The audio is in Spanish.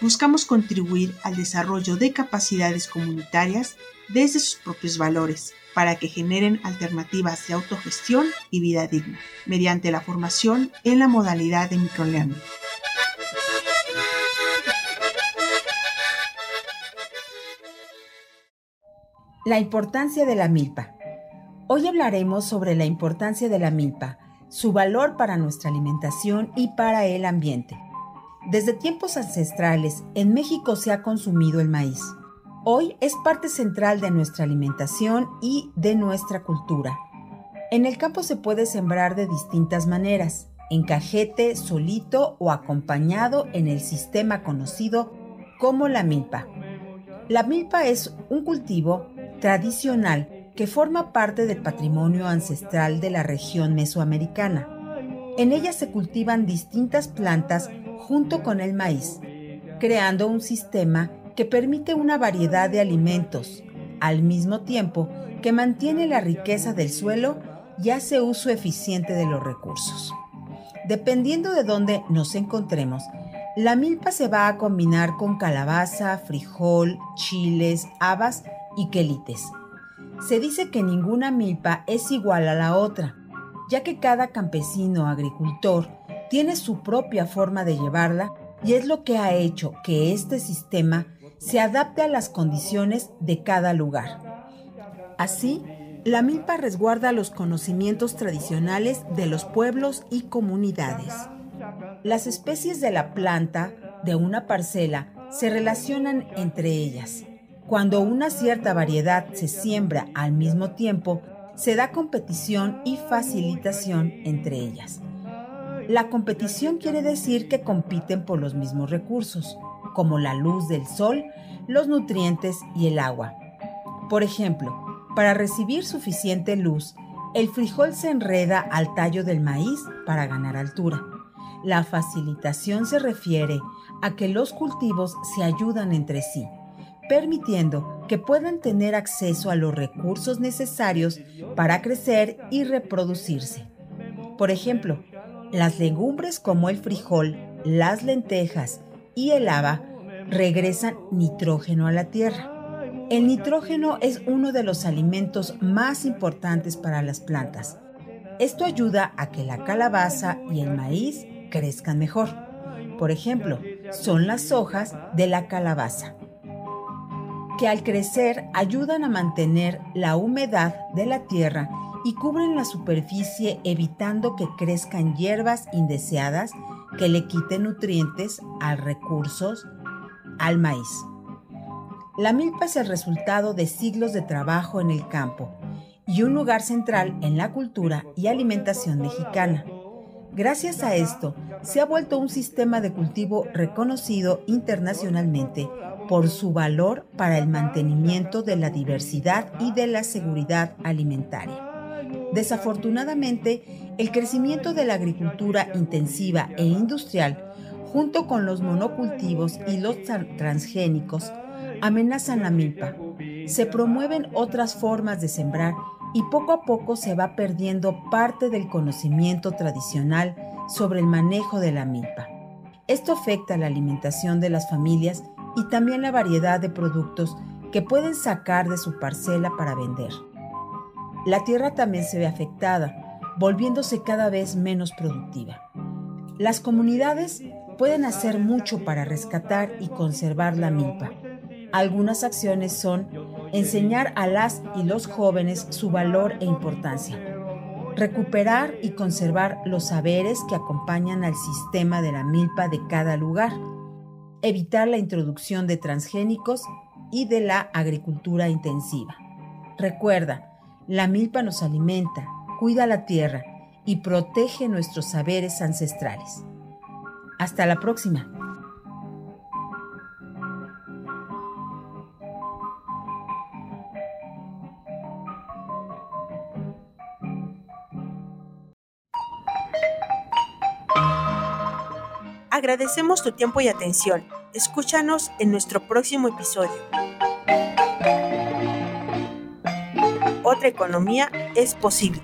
buscamos contribuir al desarrollo de capacidades comunitarias desde sus propios valores para que generen alternativas de autogestión y vida digna, mediante la formación en la modalidad de microlearning. La importancia de la milpa. Hoy hablaremos sobre la importancia de la milpa, su valor para nuestra alimentación y para el ambiente. Desde tiempos ancestrales, en México se ha consumido el maíz. Hoy es parte central de nuestra alimentación y de nuestra cultura. En el campo se puede sembrar de distintas maneras, en cajete, solito o acompañado en el sistema conocido como la milpa. La milpa es un cultivo tradicional que forma parte del patrimonio ancestral de la región mesoamericana. En ella se cultivan distintas plantas junto con el maíz, creando un sistema que permite una variedad de alimentos, al mismo tiempo que mantiene la riqueza del suelo y hace uso eficiente de los recursos. Dependiendo de dónde nos encontremos, la milpa se va a combinar con calabaza, frijol, chiles, habas y quelites. Se dice que ninguna milpa es igual a la otra, ya que cada campesino agricultor tiene su propia forma de llevarla y es lo que ha hecho que este sistema se adapte a las condiciones de cada lugar. Así, la milpa resguarda los conocimientos tradicionales de los pueblos y comunidades. Las especies de la planta de una parcela se relacionan entre ellas. Cuando una cierta variedad se siembra al mismo tiempo, se da competición y facilitación entre ellas. La competición quiere decir que compiten por los mismos recursos, como la luz del sol, los nutrientes y el agua. Por ejemplo, para recibir suficiente luz, el frijol se enreda al tallo del maíz para ganar altura. La facilitación se refiere a que los cultivos se ayudan entre sí, permitiendo que puedan tener acceso a los recursos necesarios para crecer y reproducirse. Por ejemplo, las legumbres como el frijol, las lentejas y el haba regresan nitrógeno a la tierra. El nitrógeno es uno de los alimentos más importantes para las plantas. Esto ayuda a que la calabaza y el maíz crezcan mejor. Por ejemplo, son las hojas de la calabaza, que al crecer ayudan a mantener la humedad de la tierra y cubren la superficie evitando que crezcan hierbas indeseadas que le quiten nutrientes a recursos al maíz. La milpa es el resultado de siglos de trabajo en el campo y un lugar central en la cultura y alimentación mexicana. Gracias a esto, se ha vuelto un sistema de cultivo reconocido internacionalmente por su valor para el mantenimiento de la diversidad y de la seguridad alimentaria. Desafortunadamente, el crecimiento de la agricultura intensiva e industrial, junto con los monocultivos y los transgénicos, amenazan la milpa. Se promueven otras formas de sembrar y poco a poco se va perdiendo parte del conocimiento tradicional sobre el manejo de la milpa. Esto afecta la alimentación de las familias y también la variedad de productos que pueden sacar de su parcela para vender la tierra también se ve afectada, volviéndose cada vez menos productiva. Las comunidades pueden hacer mucho para rescatar y conservar la milpa. Algunas acciones son enseñar a las y los jóvenes su valor e importancia, recuperar y conservar los saberes que acompañan al sistema de la milpa de cada lugar, evitar la introducción de transgénicos y de la agricultura intensiva. Recuerda, la milpa nos alimenta, cuida la tierra y protege nuestros saberes ancestrales. Hasta la próxima. Agradecemos tu tiempo y atención. Escúchanos en nuestro próximo episodio. Otra economía es posible.